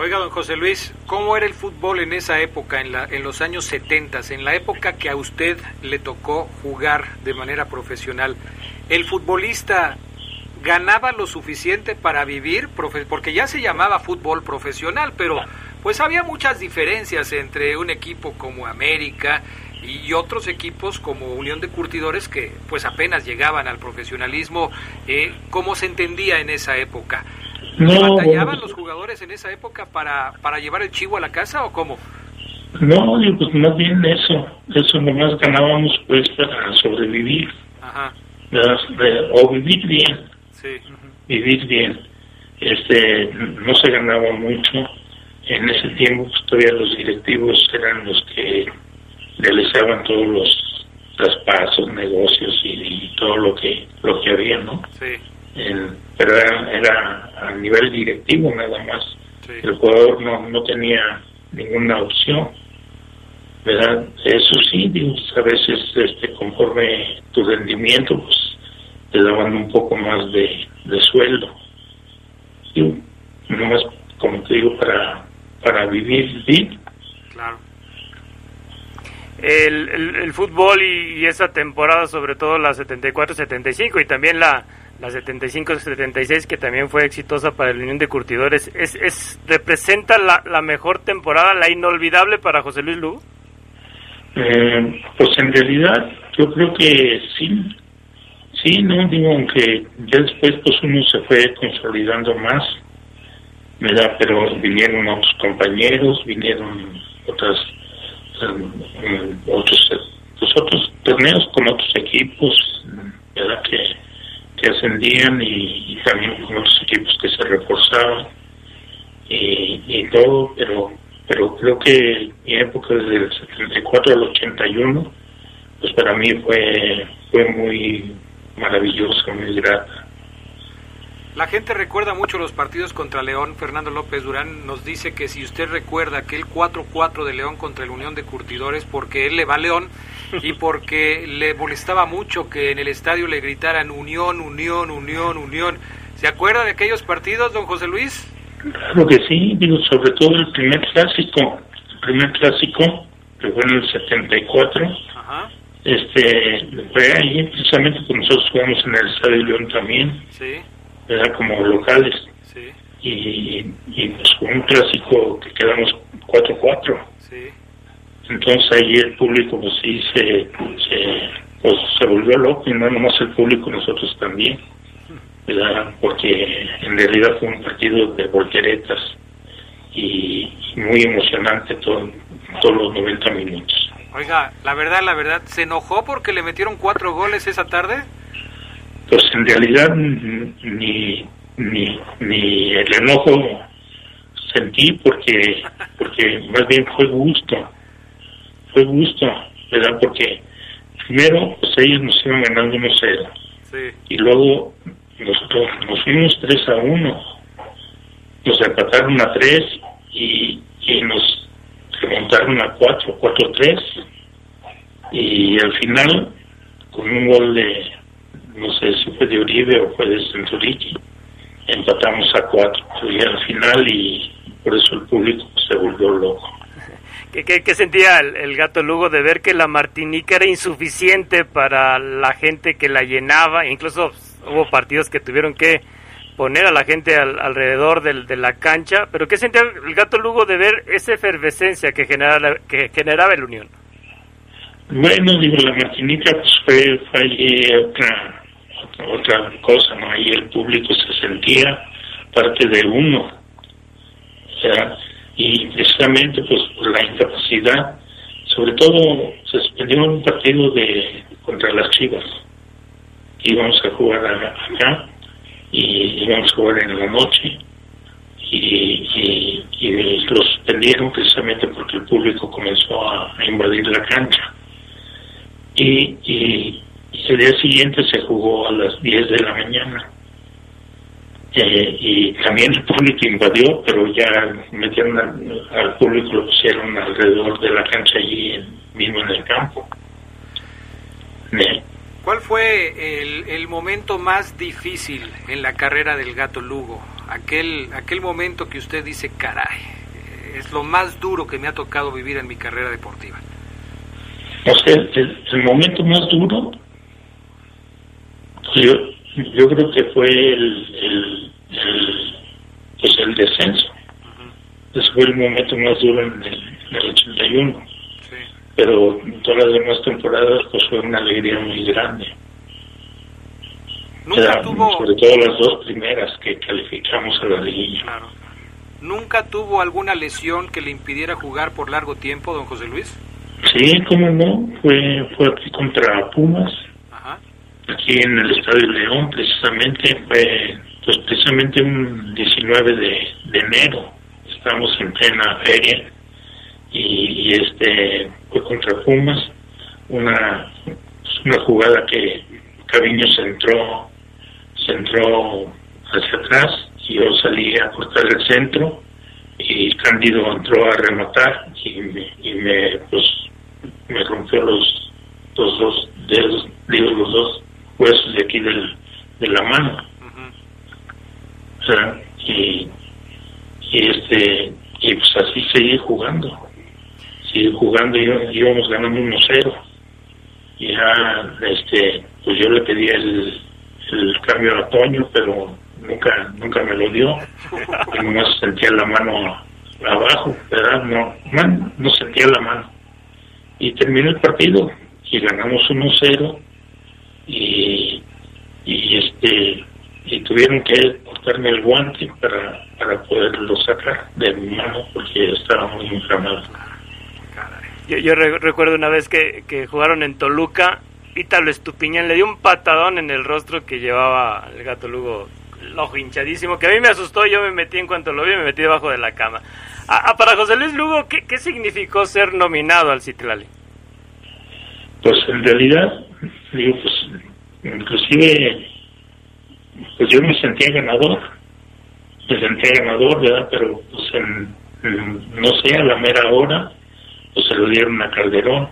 S1: Oiga, don José Luis, ¿cómo era el fútbol en esa época, en, la, en los años 70, en la época que a usted le tocó jugar de manera profesional? ¿El futbolista ganaba lo suficiente para vivir? Porque ya se llamaba fútbol profesional, pero pues había muchas diferencias entre un equipo como América y otros equipos como Unión de Curtidores que pues apenas llegaban al profesionalismo. Eh, ¿Cómo se entendía en esa época? No, ¿Batallaban los jugadores en esa época para, para llevar el chivo a la casa o cómo?
S6: No, pues más bien eso, eso nomás ganábamos pues para sobrevivir. Ajá. O vivir bien. Sí. Vivir bien. Este, no se ganaba mucho. En ese tiempo pues, todavía los directivos eran los que realizaban todos los traspasos, negocios y, todo lo que lo que había, ¿no? Sí pero era, a nivel directivo nada más. El jugador no, no tenía ninguna opción. ¿verdad? Eso sí, a veces este, conforme tu rendimiento, pues te daban un poco más de, de sueldo. Y nomás, como te digo, para, para vivir bien.
S2: Claro. El, el, fútbol y, y, esa temporada, sobre todo la 74-75 y también la, la 75-76 que también fue exitosa para el Unión de Curtidores, ¿es, es representa la, la mejor temporada, la inolvidable para José Luis Lugo?
S6: Eh, pues en realidad yo creo que sí, sí, no digo aunque ya después pues uno se fue consolidando más, ¿verdad? Pero vinieron otros compañeros, vinieron otras eh, otros pues otros torneos con otros equipos, ¿verdad? Que que ascendían y, también con otros equipos que se reforzaban y, todo, pero pero creo que mi época desde el 74 al 81, pues para mí fue, fue muy maravillosa, muy grata.
S1: La gente recuerda mucho los partidos contra León. Fernando López Durán nos dice que si usted recuerda aquel 4-4 de León contra el Unión de Curtidores, porque él le va a León y <laughs> porque le molestaba mucho que en el estadio le gritaran Unión, Unión, Unión, Unión. ¿Se acuerda de aquellos partidos, don José Luis?
S6: Claro que sí, digo, sobre todo el primer clásico, el primer clásico, que fue en el 74. Ajá. Este, fue ahí precisamente que nosotros jugamos en el Estadio León también. Sí. Era como locales. Sí. Y, y pues fue un clásico que quedamos 4-4. Sí. Entonces ahí el público pues sí se, se, pues, se volvió loco y no nomás el público, nosotros también, ¿verdad? Porque en realidad fue un partido de volteretas y, muy emocionante todo, todos los 90 minutos.
S1: Oiga, la verdad, la verdad, ¿se enojó porque le metieron cuatro goles esa tarde?
S6: Pues en realidad ni, ni, ni el enojo sentí porque, porque más bien fue gusto fue gusto, ¿verdad? Porque primero, pues ellos nos iban ganando 1-0. Y luego nosotros nos fuimos 3 a 1. Nos empataron a 3 y, y nos remontaron a 4, 4-3. Y al final, con un gol de, no sé si fue de Uribe o fue de Centurici, empatamos a 4. Y al final, y por eso el público se volvió loco.
S2: ¿Qué, sentía el, gato Lugo de ver que la Martinica era insuficiente para la gente que la llenaba? Incluso hubo partidos que tuvieron que poner a la gente alrededor de la cancha. Pero ¿qué sentía el gato Lugo de ver esa efervescencia que generaba, que generaba el Unión?
S6: Bueno, digo, la Martinica pues, fue, fue otra, otra cosa, ¿no? Ahí el público se sentía parte de uno. Sea, y precisamente pues por la incapacidad, sobre todo se suspendió un partido de contra las Chivas. Íbamos a jugar acá y íbamos a jugar en la noche y, y, lo suspendieron precisamente porque el público comenzó a, invadir la cancha. Y, y, el día siguiente se jugó a las 10 de la mañana. eh, y también el público invadió, pero ya metieron al, público, lo pusieron alrededor de la cancha allí mismo en el campo.
S1: ¿Cuál fue el, el, momento más difícil en la carrera del gato Lugo? Aquel, aquel momento que usted dice, caray, es lo más duro que me ha tocado vivir en mi carrera deportiva.
S6: O sea, el, momento más duro, yo, yo creo que fue el, el, pues el descenso. Ese fue el momento más duro en el, 81. Pero todas las demás temporadas pues fue una alegría muy grande. Nunca tuvo... Sobre todo las dos primeras que calificamos a la liguilla.
S1: ¿Nunca tuvo alguna lesión que le impidiera jugar por largo tiempo, don José Luis?
S6: Sí, cómo no, fue, fue aquí contra Pumas, aquí en el Estadio León, precisamente, fue pues precisamente un 19 de, enero, estábamos en plena feria y, este fue contra Pumas, una, una jugada que Caviño se entró, se entró hacia atrás y yo salí a cortar el centro y Cándido entró a rematar y me, y me pues me rompió los, los dos dedos, digo los dos huesos de aquí del, de la mano. O sea, y, y este y pues así seguí jugando. Seguí jugando y íbamos ganando 1-0. Y ya este pues yo le pedí el, el cambio a Toño, pero nunca nunca me lo dio. <laughs> Y nomás sentía la mano abajo, ¿verdad? No, no, no sentía la mano y terminó el partido y ganamos 1-0 y, y este y tuvieron que cortarme el guante para, para poderlo sacar de mi mano porque estaba muy inflamado.
S2: Yo, yo recuerdo una vez que, que jugaron en Toluca, Ítalo Estupiñán le dio un patadón en el rostro que llevaba el gato Lugo, el ojo hinchadísimo, que a mí me asustó, yo me metí en cuanto lo vi, me metí debajo de la cama. Ah, ah, para José Luis Lugo, ¿qué, ¿qué, significó ser nominado al Citlali?
S6: Pues en realidad, digo, pues inclusive, pues yo me sentía ganador, me sentía ganador, ¿verdad? Pero pues en, no sé, a la mera hora, pues se lo dieron a Calderón,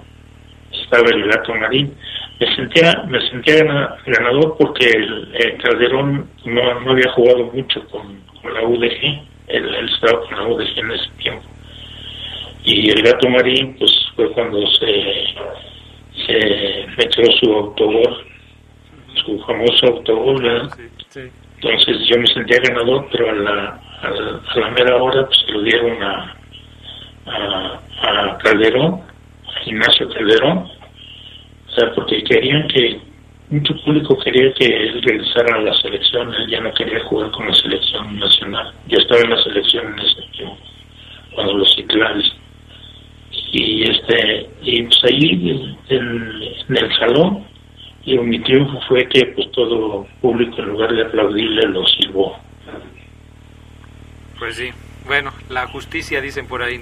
S6: estaba el gato marín. Me sentía, me sentía ganador porque el, Calderón no, no había jugado mucho con, con la UDG él, estaba con la UDG en ese tiempo. Y el gato marín, pues fue cuando se, se metió su autogol, su famoso autogol, ¿verdad? Entonces yo me sentía ganador, pero a la, a la, mera hora pues, se lo dieron a, a, a Calderón, a Ignacio Calderón, o sea, porque querían que mucho público quería que él regresara a la selección, él ya no quería jugar con la selección nacional, ya estaba en la selección en ese tiempo, cuando los ciclares. Y este, y pues ahí en, el salón, y mi triunfo fue que pues todo público en lugar de aplaudirle lo silbó.
S1: Pues sí. Bueno, la justicia dicen por ahí.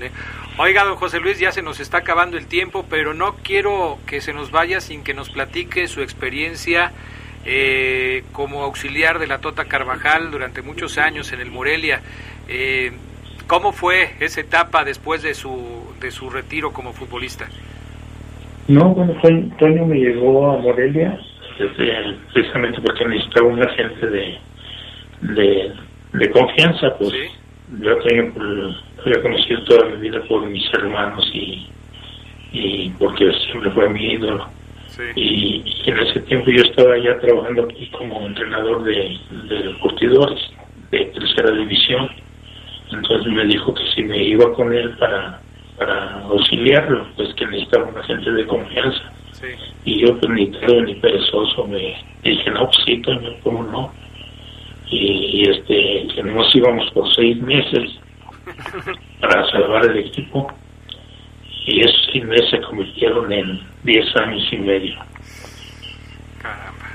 S1: Oiga, don José Luis, ya se nos está acabando el tiempo, pero no quiero que se nos vaya sin que nos platique su experiencia eh, como auxiliar de la Tota Carvajal durante muchos años en el Morelia. Eh, ¿Cómo fue esa etapa después de su, de su retiro como futbolista?
S6: No, bueno, Toño me llegó a Morelia precisamente porque necesitaba un agente de, de, confianza, pues yo tengo, había conocido toda mi vida por mis hermanos y, y porque siempre fue mi ídolo. Y, en ese tiempo yo estaba ya trabajando aquí como entrenador de, de curtidores de tercera división. Entonces me dijo que si me iba con él para, para auxiliarlo, pues que necesitaba una gente de confianza. Y yo pues ni ni perezoso me dije, no, pues sí, ¿cómo no? y, este que nos íbamos por seis meses <laughs> para salvar el equipo y esos seis meses se convirtieron en diez años y medio.
S2: Caramba.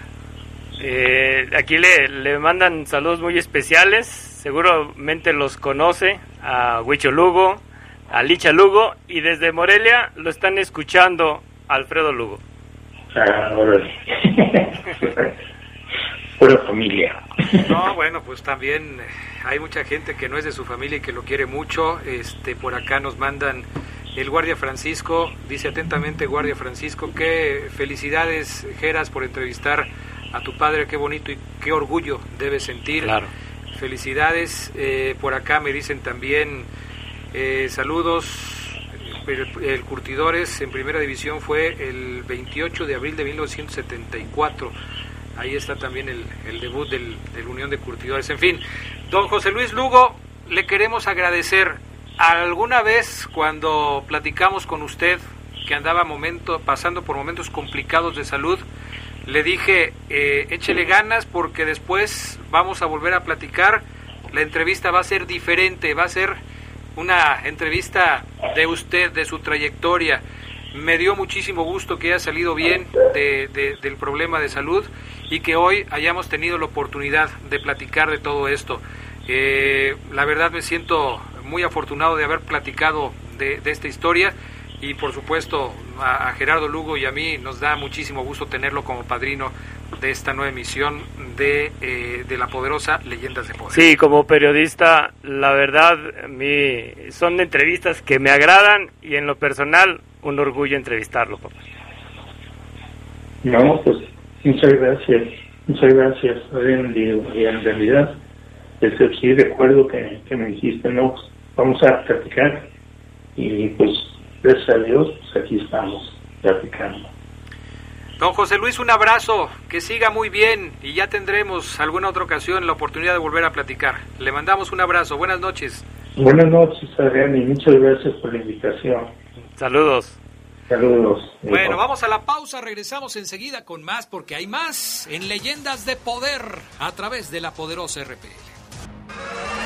S2: Eh, aquí le, le mandan saludos muy especiales, seguramente los conoce, a Huicho Lugo, a Licha Lugo, y desde Morelia lo están escuchando Alfredo Lugo.
S6: Ah, <laughs> Pura familia.
S1: No, bueno, pues también eh, hay mucha gente que no es de su familia y que lo quiere mucho. Este, por acá nos mandan el guardia Francisco, dice atentamente guardia Francisco, qué felicidades, Geras, por entrevistar a tu padre, qué bonito y qué orgullo debes sentir.
S2: Claro.
S1: Felicidades, eh, por acá me dicen también eh, saludos. El, Curtidores en primera división fue el 28 de abril de 1974. Ahí está también el, el debut del, del, Unión de Curtidores. En fin, don José Luis Lugo, le queremos agradecer. Alguna vez cuando platicamos con usted que andaba momento, pasando por momentos complicados de salud, le dije, eh, échele ganas porque después vamos a volver a platicar. La entrevista va a ser diferente, va a ser una entrevista de usted, de su trayectoria. Me dio muchísimo gusto que haya salido bien de, de, del problema de salud y que hoy hayamos tenido la oportunidad de platicar de todo esto. Eh, la verdad me siento muy afortunado de haber platicado de esta historia y por supuesto a, a, Gerardo Lugo y a mí nos da muchísimo gusto tenerlo como padrino de esta nueva emisión de, eh, de la poderosa Leyendas de Poder.
S2: Sí, como periodista, la verdad, mi, son entrevistas que me agradan y en lo personal un orgullo entrevistarlo, papá.
S6: No, pues muchas gracias, muchas gracias. Y en realidad, sí recuerdo que, que me dijiste, no, vamos a platicar y pues gracias a Dios, pues aquí estamos platicando.
S1: Don José Luis, un abrazo, que siga muy bien y ya tendremos alguna otra ocasión la oportunidad de volver a platicar. Le mandamos un abrazo, buenas noches.
S6: Buenas noches, Adrián, y muchas gracias por la invitación.
S2: Saludos.
S6: Saludos.
S1: Bueno, vamos a la pausa, regresamos enseguida con más porque hay más en Leyendas de Poder a través de la poderosa RPL.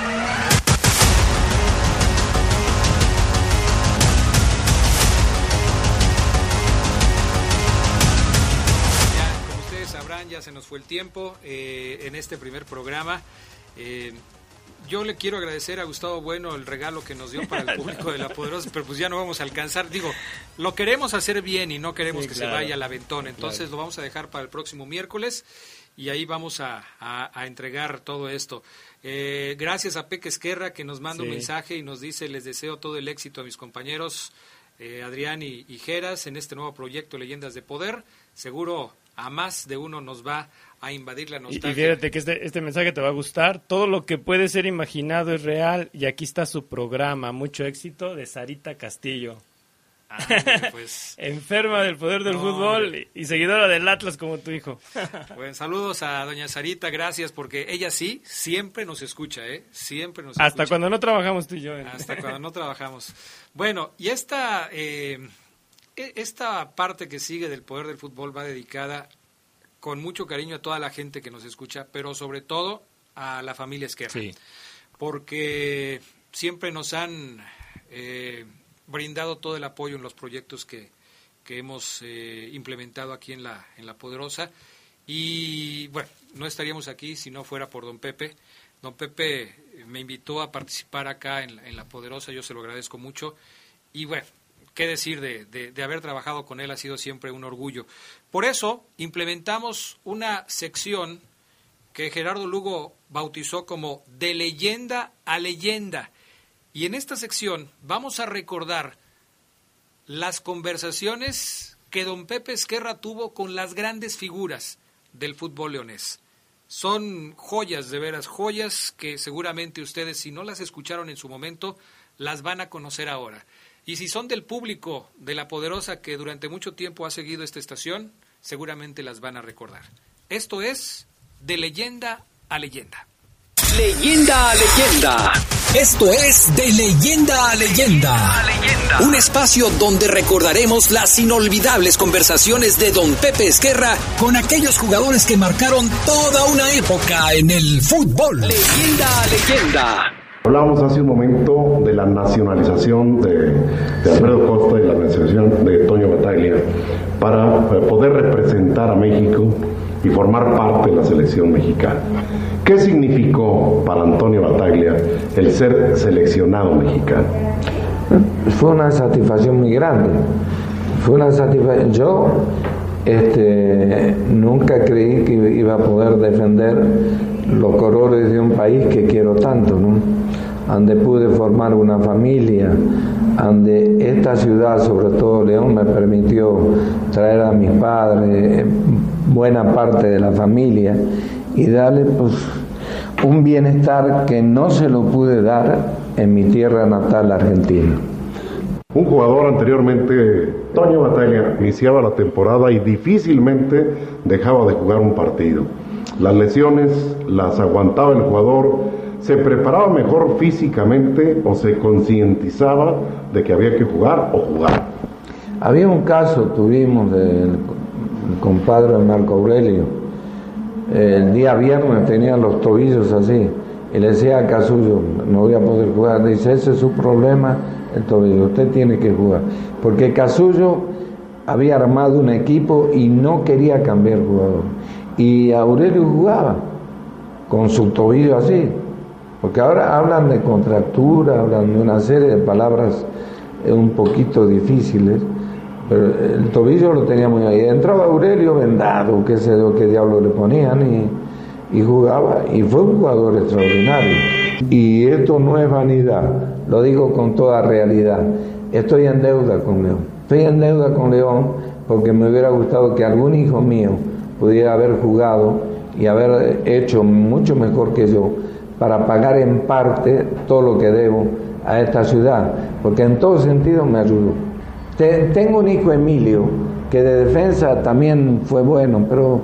S1: Ya se nos fue el tiempo eh, en este primer programa. Eh, yo le quiero agradecer a Gustavo Bueno el regalo que nos dio para el <laughs> público de La Poderosa, pero pues ya no vamos a alcanzar. Digo, lo queremos hacer bien y no queremos sí, que claro. se vaya al aventón. Entonces claro. lo vamos a dejar para el próximo miércoles y ahí vamos a, a, a entregar todo esto. Eh, gracias a Peque Esquerra que nos manda sí. un mensaje y nos dice, les deseo todo el éxito a mis compañeros eh, Adrián y, y Geras en este nuevo proyecto Leyendas de Poder. Seguro a más de uno nos va a invadir la nostalgia.
S2: Y, y fíjate que este, este mensaje te va a gustar. Todo lo que puede ser imaginado es real y aquí está su programa. Mucho éxito de Sarita Castillo.
S1: Ah, <laughs> pues.
S2: Enferma del poder del no, fútbol y, seguidora del Atlas como tu hijo.
S1: Bueno, <laughs> saludos a doña Sarita, gracias porque ella sí siempre nos escucha, ¿eh? Siempre nos
S2: Hasta
S1: escucha.
S2: cuando no trabajamos tú y yo. ¿eh?
S1: Hasta <laughs> cuando no trabajamos. Bueno, y esta... Eh, esta parte que sigue del poder del fútbol va dedicada con mucho cariño a toda la gente que nos escucha, pero sobre todo a la familia Esquerra.
S2: Sí.
S1: Porque siempre nos han eh, brindado todo el apoyo en los proyectos que, que hemos eh, implementado aquí en la, en la Poderosa. Y bueno, no estaríamos aquí si no fuera por don Pepe. Don Pepe me invitó a participar acá en en la Poderosa, yo se lo agradezco mucho. Y bueno, qué decir de, de, de, haber trabajado con él, ha sido siempre un orgullo. Por eso implementamos una sección que Gerardo Lugo bautizó como de leyenda a leyenda. Y en esta sección vamos a recordar las conversaciones que don Pepe Esquerra tuvo con las grandes figuras del fútbol leonés. Son joyas, de veras, joyas que seguramente ustedes, si no las escucharon en su momento, las van a conocer ahora. Y si son del público de La Poderosa que durante mucho tiempo ha seguido esta estación, seguramente las van a recordar. Esto es De leyenda a leyenda.
S3: Leyenda a leyenda. Esto es De leyenda a leyenda. Un espacio donde recordaremos las inolvidables conversaciones de don Pepe Esquerra con aquellos jugadores que marcaron toda una época en el fútbol. Leyenda a leyenda.
S7: Hablábamos hace un momento de la nacionalización de, de Alfredo Costa y la nacionalización de Toño Bataglia para poder representar a México y formar parte de la selección mexicana. ¿Qué significó para Antonio Bataglia el ser seleccionado mexicano?
S8: Fue una satisfacción muy grande. Fue una satisfacción. Yo este, nunca creí que iba a poder defender los colores de un país que quiero tanto, ¿no? Donde pude formar una familia, donde esta ciudad, sobre todo León, me permitió traer a mis padres, buena parte de la familia, y darle pues un bienestar que no se lo pude dar en mi tierra natal, Argentina.
S7: Un jugador anteriormente, Toño Batalla, iniciaba la temporada y difícilmente dejaba de jugar un partido. Las lesiones las aguantaba el jugador, se preparaba mejor físicamente o se concientizaba de que había que jugar o jugar.
S8: Había un caso, tuvimos del compadre Marco Aurelio, el día viernes tenía los tobillos así, y le decía a Casullo, no voy a poder jugar, dice, ese es su problema, el tobillo, usted tiene que jugar, porque Casullo había armado un equipo y no quería cambiar jugador. Y Aurelio jugaba con su tobillo así, porque ahora hablan de contractura, hablan de una serie de palabras eh, un poquito difíciles, el tobillo lo teníamos ahí. Entraba Aurelio vendado, qué sé yo, qué diablo le ponían y, y jugaba, y fue un jugador extraordinario. Y esto no es vanidad, lo digo con toda realidad. Estoy en deuda con León. Estoy en deuda con León porque me hubiera gustado que algún hijo mío pudiera haber jugado y haber hecho mucho mejor que yo para pagar en parte todo lo que debo a esta ciudad, porque en todo sentido me ayudó. Tengo un hijo Emilio, que de defensa también fue bueno, pero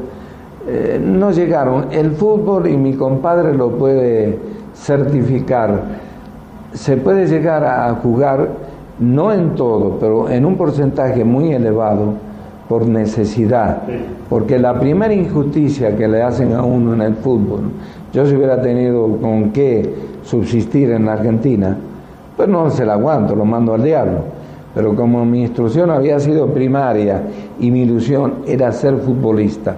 S8: eh, no llegaron. El fútbol, y mi compadre lo puede certificar, se puede llegar a jugar, no en todo, pero en un porcentaje muy elevado, por necesidad. Porque la primera injusticia que le hacen a uno en el fútbol, yo si hubiera tenido con qué subsistir en la Argentina, pues no se la aguanto, lo mando al diablo. Pero como mi instrucción había sido primaria y mi ilusión era ser futbolista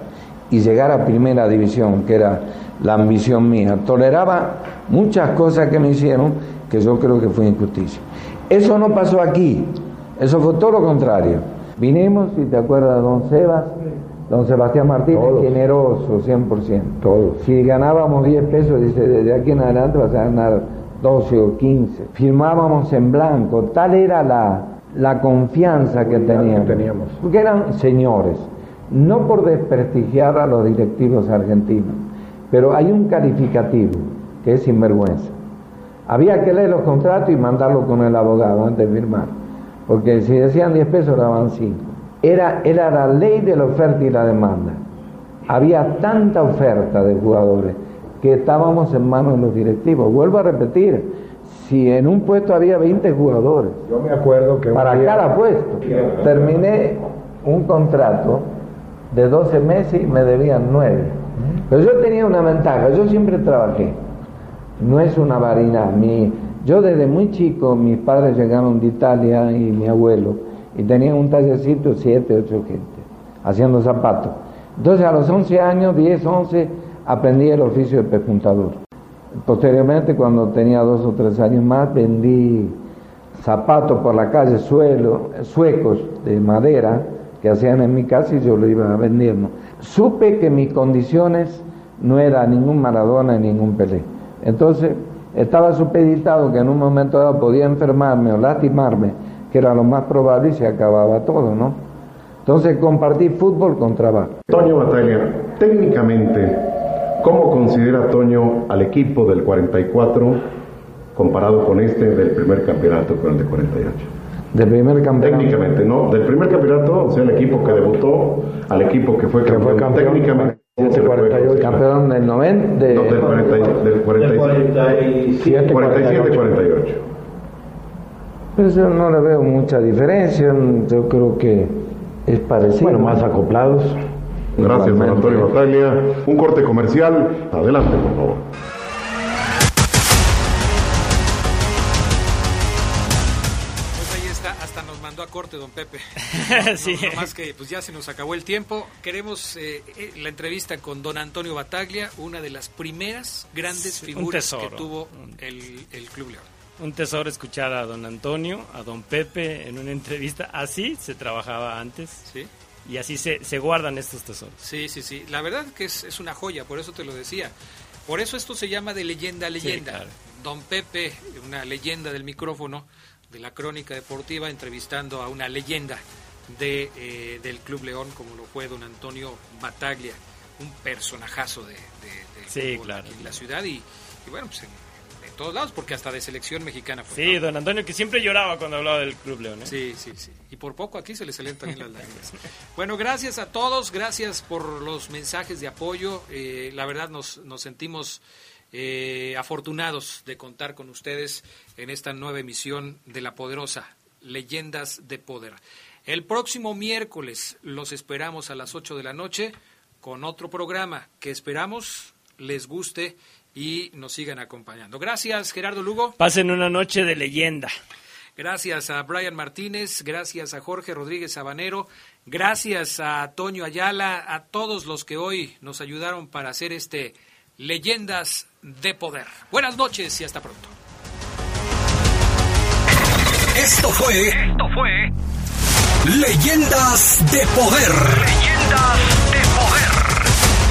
S8: y llegar a primera división, que era la ambición mía, toleraba muchas cosas que me hicieron que yo creo que fue injusticia. Eso no pasó aquí, eso fue todo lo contrario. Vinimos, si te acuerdas, don Sebas, don Sebastián Martínez, generoso, 100%. Todos. Si ganábamos 10 pesos, dice, desde aquí en adelante vas a ganar 12 o 15. Firmábamos en blanco, tal era la, la confianza que teníamos. teníamos. Porque eran señores, no por desprestigiar a los directivos argentinos, pero hay un calificativo que es sinvergüenza. Había que leer los contratos y mandarlo con el abogado antes de firmar porque si decían 10 pesos daban 5. Era, era la ley de la oferta y la demanda. Había tanta oferta de jugadores que estábamos en manos de los directivos. Vuelvo a repetir, si en un puesto había 20 jugadores,
S9: yo me acuerdo que
S8: para cada puesto, terminé un contrato de 12 meses y me debían 9. Pero yo tenía una ventaja, yo siempre trabajé. No es una varina, mi yo desde muy chico, mis padres llegaron de Italia y mi abuelo, y tenían un tallercito, siete, ocho gente, haciendo zapatos. Entonces a los 11 años, 10, 11, aprendí el oficio de pepuntador. Posteriormente, cuando tenía dos o tres años más, vendí zapatos por la calle, suelo, suecos de madera que hacían en mi casa y yo lo iba vendiendo. Supe que mis condiciones no era ningún Maradona ni ningún Pelé. Entonces estaba supeditado que en un momento dado podía enfermarme o lastimarme, que era lo más probable y se acababa todo, ¿no? Entonces compartí fútbol con trabajo.
S7: Toño Batalla, técnicamente, ¿cómo considera Toño al equipo del 44 comparado con este del primer campeonato con el de 48?
S8: Del primer campeonato.
S7: Técnicamente, no, del primer campeonato, o sea, el equipo que debutó al equipo que fue campeón.
S8: campeón técnicamente. 48. Campeón del 90.
S7: De, no, del, 40, del 47, 47, 48.
S8: Pero yo no le veo mucha diferencia. Yo creo que es parecido.
S9: Bueno, más acoplados.
S7: Gracias, don Antonio Bataglia. Un corte comercial. Adelante, por favor.
S1: corte, don Pepe. <laughs> sí. más que pues ya se nos acabó el tiempo. Queremos eh, eh, la entrevista con don Antonio Bataglia, una de las primeras grandes figuras que tuvo el, el Club León.
S2: Un tesoro escuchar a don Antonio, a don Pepe en una entrevista. Así se trabajaba antes. Sí. Y así se, se guardan estos tesoros.
S1: Sí, sí, sí. La verdad que es, es una joya, por eso te lo decía. Por eso esto se llama de leyenda a leyenda. Don Pepe, una leyenda del micrófono, de la crónica deportiva, entrevistando a una leyenda de, eh, del Club León, como lo fue don Antonio Bataglia, un personajazo de,
S2: sí, claro.
S1: en la ciudad y, bueno, pues en, todos lados, porque hasta de selección mexicana fue.
S2: Sí, don Antonio, que siempre lloraba cuando hablaba del Club León. ¿eh?
S1: Sí, sí, sí. Y por poco aquí se le salen también las lágrimas. <laughs> bueno, gracias a todos, gracias por los mensajes de apoyo. Eh, la verdad nos, nos sentimos eh, afortunados de contar con ustedes en esta nueva emisión de La Poderosa, Leyendas de Poder. El próximo miércoles los esperamos a las 8 de la noche con otro programa que esperamos les guste y nos sigan acompañando. Gracias, Gerardo Lugo.
S2: Pasen una noche de leyenda.
S1: Gracias a Brian Martínez, gracias a Jorge Rodríguez Sabanero, gracias a Toño Ayala, a todos los que hoy nos ayudaron para hacer este Leyendas de Poder. Buenas noches y hasta pronto.
S3: Esto fue. Esto fue. Leyendas de Poder. Leyendas de Poder.